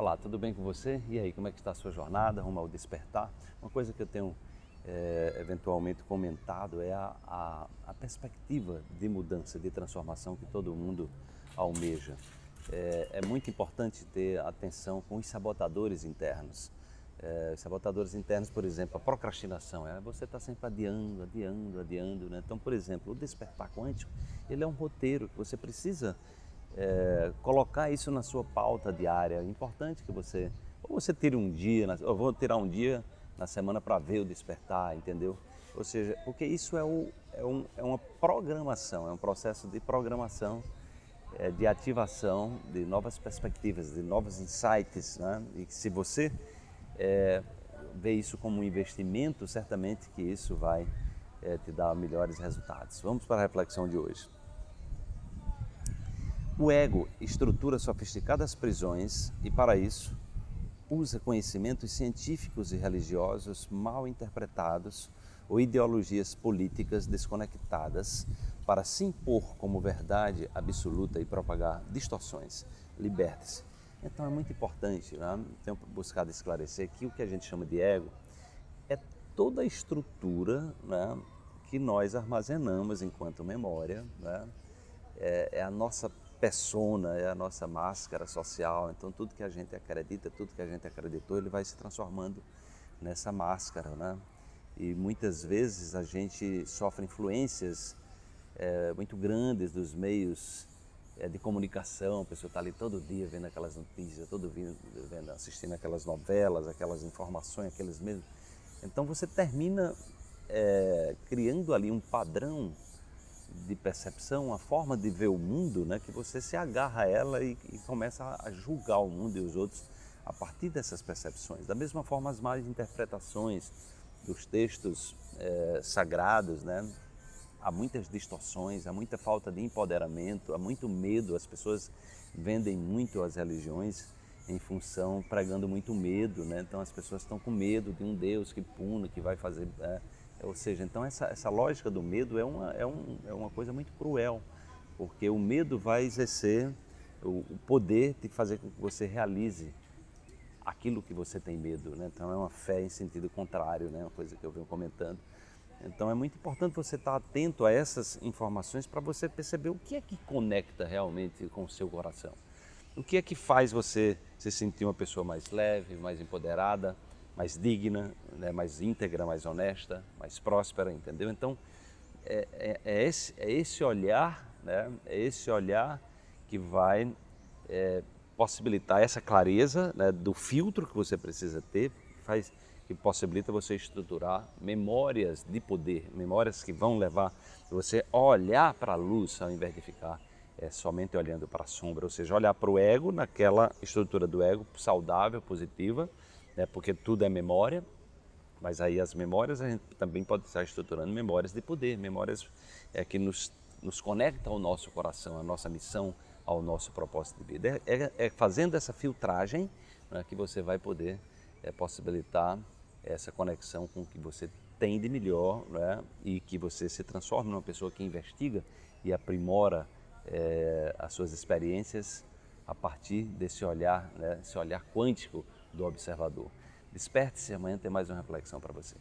Olá, tudo bem com você? E aí, como é que está a sua jornada rumo ao despertar? Uma coisa que eu tenho é, eventualmente comentado é a, a, a, perspectiva de mudança, de transformação que todo mundo almeja. É, é muito importante ter atenção com os sabotadores internos. É, sabotadores internos, por exemplo, a procrastinação, é você está sempre adiando, adiando, adiando. Né? Então, por exemplo, o despertar quântico, ele é um roteiro que você precisa é, colocar isso na sua pauta diária. É importante que você, ou você tire um dia, eu vou tirar um dia na semana para ver o despertar, entendeu? Ou seja, porque isso é, o, é, um, é uma programação, é um processo de programação, é, de ativação de novas perspectivas, de novos insights. Né? E se você é, vê isso como um investimento, certamente que isso vai é, te dar melhores resultados. Vamos para a reflexão de hoje. O ego estrutura sofisticadas prisões e, para isso, usa conhecimentos científicos e religiosos mal interpretados ou ideologias políticas desconectadas para se impor como verdade absoluta e propagar distorções. Liberte-se. Então é muito importante, né? tenho buscado esclarecer que o que a gente chama de ego é toda a estrutura né, que nós armazenamos enquanto memória, né? é, é a nossa persona, é a nossa máscara social. Então tudo que a gente acredita, tudo que a gente acreditou, ele vai se transformando nessa máscara, né? E muitas vezes a gente sofre influências é, muito grandes dos meios é, de comunicação. A pessoa está ali todo dia vendo aquelas notícias, todo dia vendo, assistindo aquelas novelas, aquelas informações, aqueles mesmos. Então você termina é, criando ali um padrão de percepção, uma forma de ver o mundo, né, que você se agarra a ela e, e começa a julgar o mundo e os outros a partir dessas percepções. Da mesma forma, as más interpretações dos textos é, sagrados, né, há muitas distorções, há muita falta de empoderamento, há muito medo. As pessoas vendem muito as religiões em função pregando muito medo, né? Então as pessoas estão com medo de um Deus que puna, que vai fazer é, ou seja, então essa, essa lógica do medo é uma, é, um, é uma coisa muito cruel, porque o medo vai exercer o, o poder de fazer com que você realize aquilo que você tem medo. Né? Então é uma fé em sentido contrário, né? uma coisa que eu venho comentando. Então é muito importante você estar atento a essas informações para você perceber o que é que conecta realmente com o seu coração. O que é que faz você se sentir uma pessoa mais leve, mais empoderada, mais digna, né, mais íntegra, mais honesta, mais próspera, entendeu? Então, é, é, é esse, é esse olhar, né, é esse olhar que vai é, possibilitar essa clareza né, do filtro que você precisa ter, faz, que possibilita você estruturar memórias de poder, memórias que vão levar você a olhar para a luz ao invés de ficar é, somente olhando para a sombra, ou seja, olhar para o ego naquela estrutura do ego saudável, positiva, né, porque tudo é memória, mas aí as memórias a gente também pode estar estruturando memórias de poder, memórias é, que nos, nos conectam ao nosso coração, à nossa missão, ao nosso propósito de vida. É, é, é fazendo essa filtragem né, que você vai poder é, possibilitar essa conexão com o que você tem de melhor né, e que você se transforme numa pessoa que investiga e aprimora é, as suas experiências a partir desse olhar, né, esse olhar quântico do observador. Desperte-se, amanhã tem mais uma reflexão para você.